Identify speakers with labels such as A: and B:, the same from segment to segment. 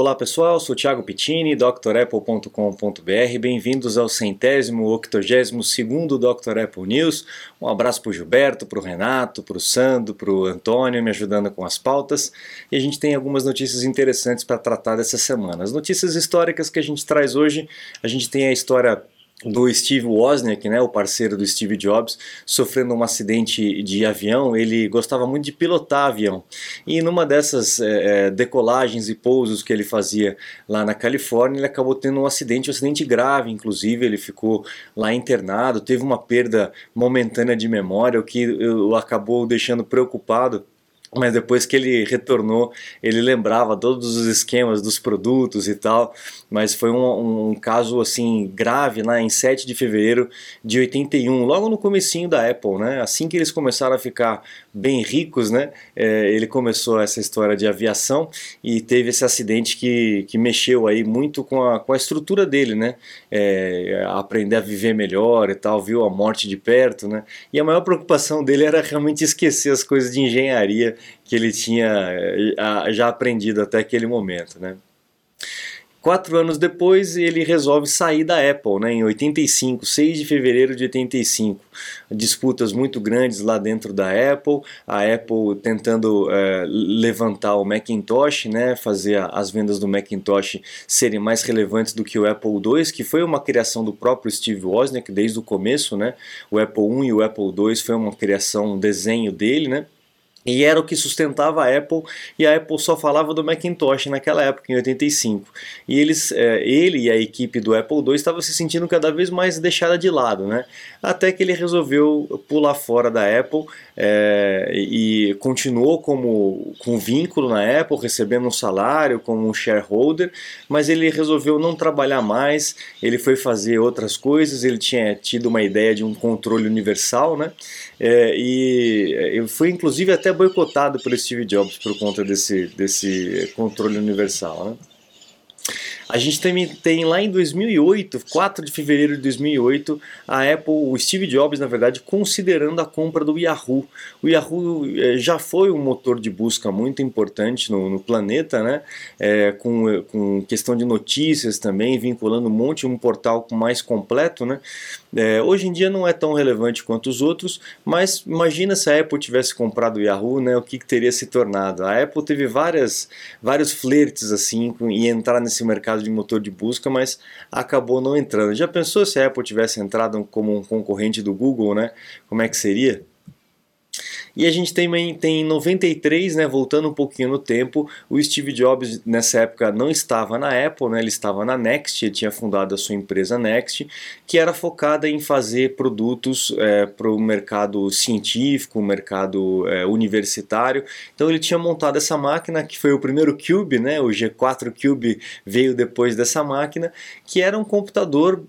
A: Olá pessoal, sou Thiago Pittini, drapple.com.br. Bem-vindos ao centésimo, octogésimo segundo Dr. Apple News. Um abraço para o Gilberto, para o Renato, para o Sandro, para o Antônio me ajudando com as pautas. E a gente tem algumas notícias interessantes para tratar dessa semana. As notícias históricas que a gente traz hoje, a gente tem a história do Steve Wozniak, né, o parceiro do Steve Jobs, sofrendo um acidente de avião. Ele gostava muito de pilotar avião e numa dessas é, decolagens e pousos que ele fazia lá na Califórnia, ele acabou tendo um acidente, um acidente grave, inclusive. Ele ficou lá internado, teve uma perda momentânea de memória, o que o acabou deixando preocupado mas depois que ele retornou, ele lembrava todos os esquemas dos produtos e tal, mas foi um, um, caso assim grave lá em 7 de fevereiro de 81, logo no comecinho da Apple, né? Assim que eles começaram a ficar bem ricos, né? É, ele começou essa história de aviação e teve esse acidente que, que mexeu aí muito com a, com a estrutura dele, né? É, aprender a viver melhor e tal, viu a morte de perto, né? E a maior preocupação dele era realmente esquecer as coisas de engenharia que ele tinha eh, já aprendido até aquele momento, né? Quatro anos depois, ele resolve sair da Apple, né, em 85, 6 de fevereiro de 85. Disputas muito grandes lá dentro da Apple, a Apple tentando é, levantar o Macintosh, né, fazer as vendas do Macintosh serem mais relevantes do que o Apple II, que foi uma criação do próprio Steve Wozniak desde o começo. Né, o Apple I e o Apple II foi uma criação, um desenho dele, né, e era o que sustentava a Apple, e a Apple só falava do Macintosh naquela época, em 85. E eles, é, ele e a equipe do Apple II estavam se sentindo cada vez mais deixada de lado, né? Até que ele resolveu pular fora da Apple é, e continuou como com vínculo na Apple, recebendo um salário como um shareholder, mas ele resolveu não trabalhar mais, ele foi fazer outras coisas, ele tinha tido uma ideia de um controle universal, né? É, e foi inclusive até boicotado pelo Steve Jobs por conta desse, desse controle universal. Né? A gente também tem lá em 2008, 4 de fevereiro de 2008, a Apple, o Steve Jobs, na verdade, considerando a compra do Yahoo. O Yahoo é, já foi um motor de busca muito importante no, no planeta, né? É, com, com questão de notícias também, vinculando um monte, um portal mais completo, né? É, hoje em dia não é tão relevante quanto os outros, mas imagina se a Apple tivesse comprado o Yahoo, né? O que, que teria se tornado? A Apple teve várias, vários flertes assim em entrar nesse mercado de motor de busca, mas acabou não entrando. Já pensou se a Apple tivesse entrado como um concorrente do Google, né? Como é que seria? E a gente também tem em 93, né, voltando um pouquinho no tempo, o Steve Jobs nessa época não estava na Apple, né, ele estava na Next, ele tinha fundado a sua empresa Next, que era focada em fazer produtos é, para o mercado científico, mercado é, universitário. Então ele tinha montado essa máquina, que foi o primeiro Cube, né, o G4 Cube veio depois dessa máquina, que era um computador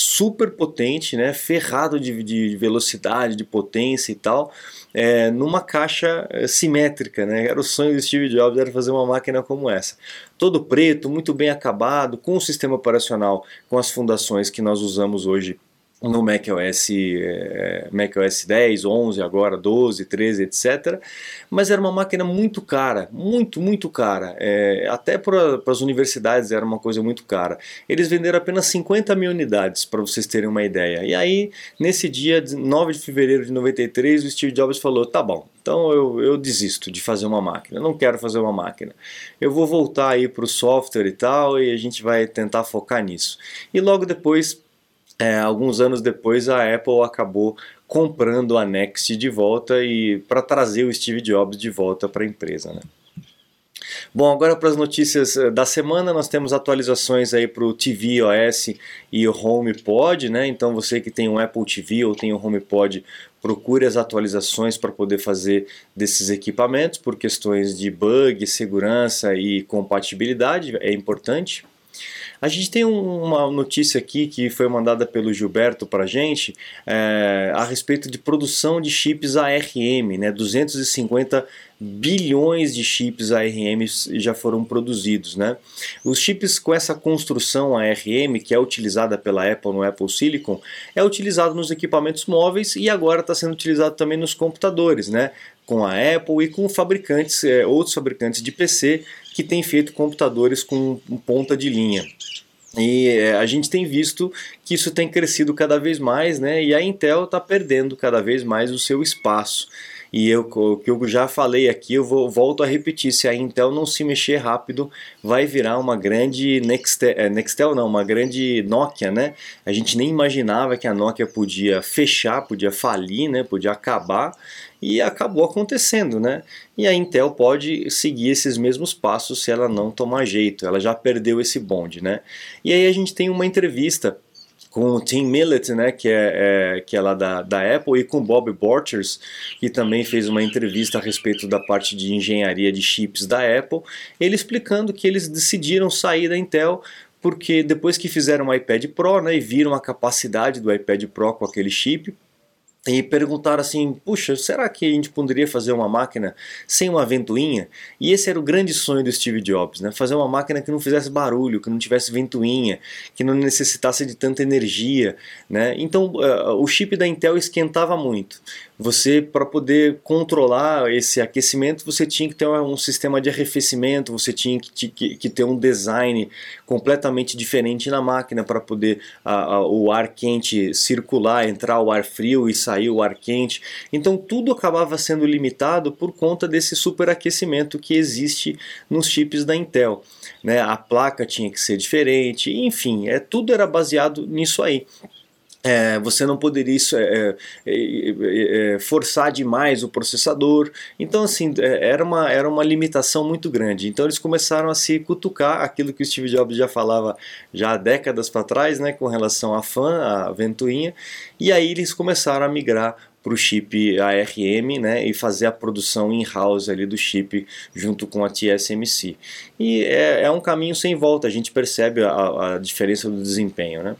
A: super potente, né, ferrado de, de velocidade, de potência e tal, é, numa caixa é, simétrica. Né, era o sonho do Steve Jobs, era fazer uma máquina como essa. Todo preto, muito bem acabado, com o sistema operacional, com as fundações que nós usamos hoje no macOS, é, macOS 10, 11, agora 12, 13, etc. Mas era uma máquina muito cara, muito, muito cara. É, até para as universidades era uma coisa muito cara. Eles venderam apenas 50 mil unidades, para vocês terem uma ideia. E aí, nesse dia, 9 de fevereiro de 93, o Steve Jobs falou: tá bom, então eu, eu desisto de fazer uma máquina, não quero fazer uma máquina. Eu vou voltar aí para o software e tal, e a gente vai tentar focar nisso. E logo depois é, alguns anos depois a Apple acabou comprando a Next de volta e para trazer o Steve Jobs de volta para a empresa. Né? Bom, agora para as notícias eh, da semana, nós temos atualizações aí para o TV OS e o HomePod, né? Então você que tem um Apple TV ou tem um HomePod, procure as atualizações para poder fazer desses equipamentos por questões de bug, segurança e compatibilidade, é importante. A gente tem uma notícia aqui que foi mandada pelo Gilberto para a gente é, a respeito de produção de chips ARM, né? 250 bilhões de chips ARM já foram produzidos, né? Os chips com essa construção ARM, que é utilizada pela Apple no Apple Silicon, é utilizado nos equipamentos móveis e agora está sendo utilizado também nos computadores, né? Com a Apple e com fabricantes, é, outros fabricantes de PC que tem feito computadores com ponta de linha. E é, a gente tem visto que isso tem crescido cada vez mais, né? E a Intel está perdendo cada vez mais o seu espaço. E eu, o que eu já falei aqui, eu vou, volto a repetir: se a Intel não se mexer rápido, vai virar uma grande Nextel, é, Nextel não, uma grande Nokia, né? A gente nem imaginava que a Nokia podia fechar, podia falir, né? Podia acabar e acabou acontecendo, né? E a Intel pode seguir esses mesmos passos se ela não tomar jeito, ela já perdeu esse bonde, né? E aí a gente tem uma entrevista com o Tim Millett, né, que é, é, que é lá da, da Apple, e com o Bob Borchers, que também fez uma entrevista a respeito da parte de engenharia de chips da Apple, ele explicando que eles decidiram sair da Intel porque depois que fizeram o iPad Pro né, e viram a capacidade do iPad Pro com aquele chip, e perguntaram assim: puxa, será que a gente poderia fazer uma máquina sem uma ventoinha? E esse era o grande sonho do Steve Jobs, né? fazer uma máquina que não fizesse barulho, que não tivesse ventoinha, que não necessitasse de tanta energia. Né? Então uh, o chip da Intel esquentava muito você para poder controlar esse aquecimento você tinha que ter um sistema de arrefecimento você tinha que, que, que ter um design completamente diferente na máquina para poder o ar quente circular entrar o ar frio e sair o ar quente. Então tudo acabava sendo limitado por conta desse superaquecimento que existe nos chips da Intel né? A placa tinha que ser diferente enfim é tudo era baseado nisso aí é, você não poderia isso, é, é, é, forçar demais o processador. Então, assim, é, era uma, era uma limitação muito grande. Então, eles começaram a se cutucar aquilo que o Steve Jobs já falava já há décadas para trás, né, com relação à fan, à ventoinha. E aí eles começaram a migrar para o chip ARM né, e fazer a produção in-house ali do chip junto com a TSMC. E é, é um caminho sem volta, a gente percebe a, a diferença do desempenho. Né?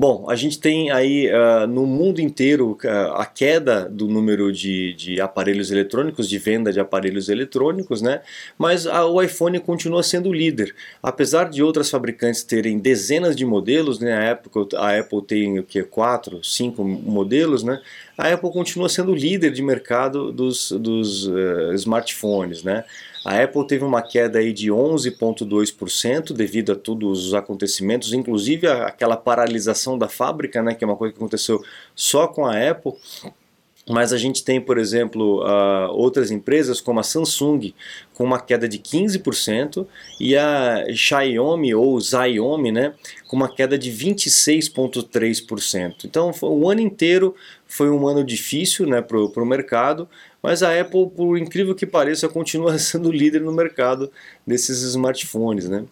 A: Bom, a gente tem aí uh, no mundo inteiro uh, a queda do número de, de, aparelhos eletrônicos, de venda de aparelhos eletrônicos, né? mas a, o iPhone continua sendo o líder. Apesar de outras fabricantes terem dezenas de modelos, né? a, época, a Apple tem o que, quatro, cinco modelos, né? A Apple continua sendo líder de mercado dos, dos uh, smartphones. Né? A Apple teve uma queda aí de 11,2% devido a todos os acontecimentos, inclusive aquela paralisação da fábrica, né, que é uma coisa que aconteceu só com a Apple. Mas a gente tem, por exemplo, uh, outras empresas como a Samsung com uma queda de 15% e a Xiaomi ou Xiaomi né, com uma queda de 26,3%. Então o ano inteiro foi um ano difícil né, para o mercado, mas a Apple, por incrível que pareça, continua sendo líder no mercado desses smartphones. Né?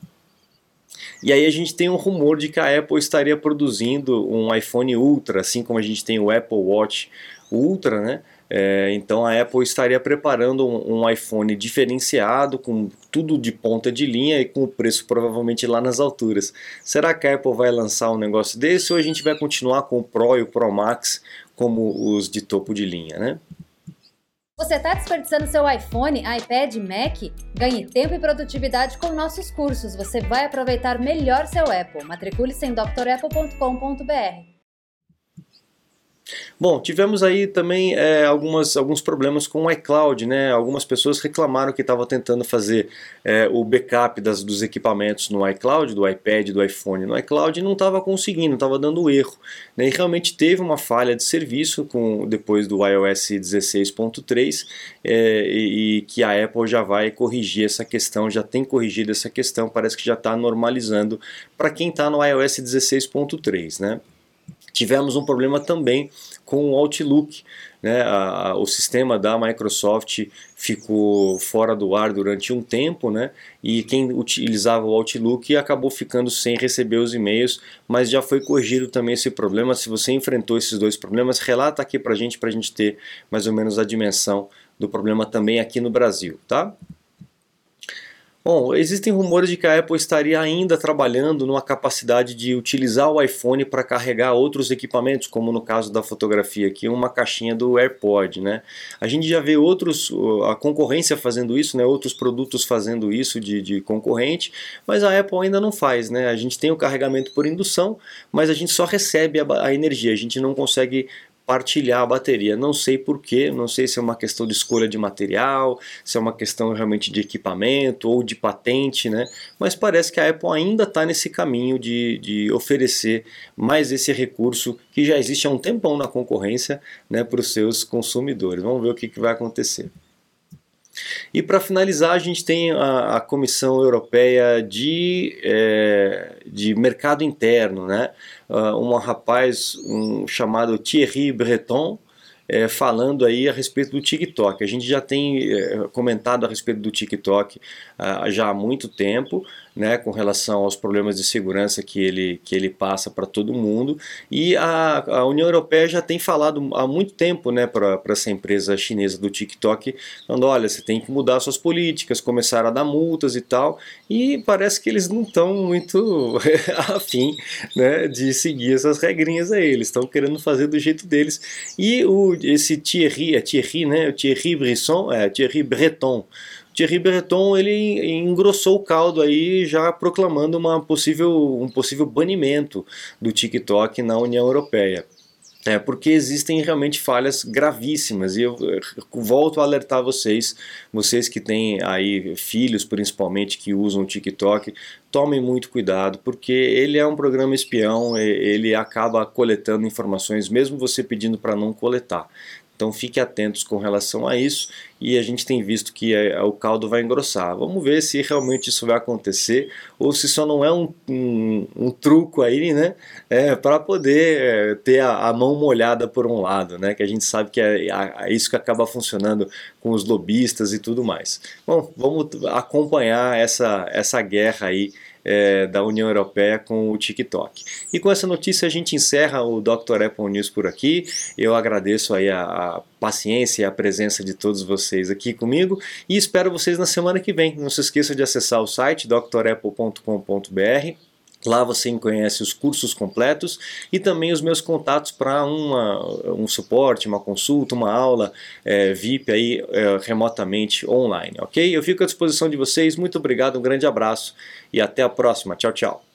A: E aí a gente tem um rumor de que a Apple estaria produzindo um iPhone Ultra, assim como a gente tem o Apple Watch Ultra, né? É, então a Apple estaria preparando um, um, iPhone diferenciado, com tudo de ponta de linha e com o preço provavelmente lá nas alturas. Será que a Apple vai lançar um negócio desse ou a gente vai continuar com o Pro e o Pro Max como os de topo de linha, né?
B: Você está desperdiçando seu iPhone, iPad, Mac? Ganhe tempo e produtividade com nossos cursos. Você vai aproveitar melhor seu Apple. Matricule-se em drapple.com.br.
A: Bom, tivemos aí também é, algumas, alguns problemas com o iCloud, né? Algumas pessoas reclamaram que estavam tentando fazer é, o backup das, dos equipamentos no iCloud, do iPad, do iPhone no iCloud e não estava conseguindo, estava dando erro. Né? E realmente teve uma falha de serviço com, depois do iOS 16.3 é, e, e que a Apple já vai corrigir essa questão, já tem corrigido essa questão, parece que já está normalizando para quem está no iOS 16.3, né? Tivemos um problema também com o Outlook. Né? A, a, o sistema da Microsoft ficou fora do ar durante um tempo, né? e quem utilizava o Outlook acabou ficando sem receber os e-mails, mas já foi corrigido também esse problema. Se você enfrentou esses dois problemas, relata aqui para a gente, para a gente ter mais ou menos a dimensão do problema também aqui no Brasil. Tá? Bom, existem rumores de que a Apple estaria ainda trabalhando numa capacidade de utilizar o iPhone para carregar outros equipamentos, como no caso da fotografia aqui, uma caixinha do AirPod, né? A gente já vê outros, a concorrência fazendo isso, né? Outros produtos fazendo isso de, de concorrente, mas a Apple ainda não faz, né? A gente tem o carregamento por indução, mas a gente só recebe a, a energia, a gente não consegue partilhar a bateria. Não sei porquê, não sei se é uma questão de escolha de material, se é uma questão realmente de equipamento ou de patente, né? Mas parece que a Apple ainda está nesse caminho de, de oferecer mais esse recurso que já existe há um tempão na concorrência né, para os seus consumidores. Vamos ver o que, que vai acontecer. E para finalizar, a gente tem a, a Comissão Europeia de, é, de Mercado Interno, né? Uh, um rapaz um, chamado Thierry Breton, é, falando aí a respeito do TikTok. A gente já tem é, comentado a respeito do TikTok ah, já há muito tempo né, com relação aos problemas de segurança que ele, que ele passa para todo mundo. E a, a, União Europeia já tem falado há muito tempo né, para essa empresa chinesa do TikTok, falando: olha, você tem que mudar suas políticas, começar a dar multas e tal. E parece que eles não estão muito afim né, de seguir essas regrinhas aí, eles estão querendo fazer do jeito deles. E o, esse Thierry, é Thierry, né, Thierry Brisson, é, Thierry Breton Thierry Breton ele engrossou o caldo aí, já proclamando uma possível, um possível banimento do TikTok na União Europeia. É, porque existem realmente falhas gravíssimas e eu volto a alertar vocês, vocês que têm aí filhos principalmente que usam o TikTok, tomem muito cuidado porque ele é um programa espião, ele acaba coletando informações mesmo você pedindo para não coletar. Então fiquem atentos com relação a isso e a gente tem visto que é, o caldo vai engrossar. Vamos ver se realmente isso vai acontecer ou se só não é um, um, um truco aí, né? É, para poder é, ter a, a, mão molhada por um lado, né? Que a gente sabe que é, é isso que acaba funcionando com os lobistas e tudo mais. Bom, vamos acompanhar essa, essa guerra aí é, da União Europeia com o TikTok. E com essa notícia a gente encerra o Dr. Apple News por aqui. Eu agradeço aí a, a paciência e a presença de todos vocês aqui comigo e espero vocês na semana que vem. Não se esqueça de acessar o site drapple.com.br Lá você conhece os cursos completos e também os meus contatos para um suporte, uma consulta, uma aula é, VIP aí é, remotamente online, ok? Eu fico à disposição de vocês. Muito obrigado, um grande abraço e até a próxima. Tchau, tchau.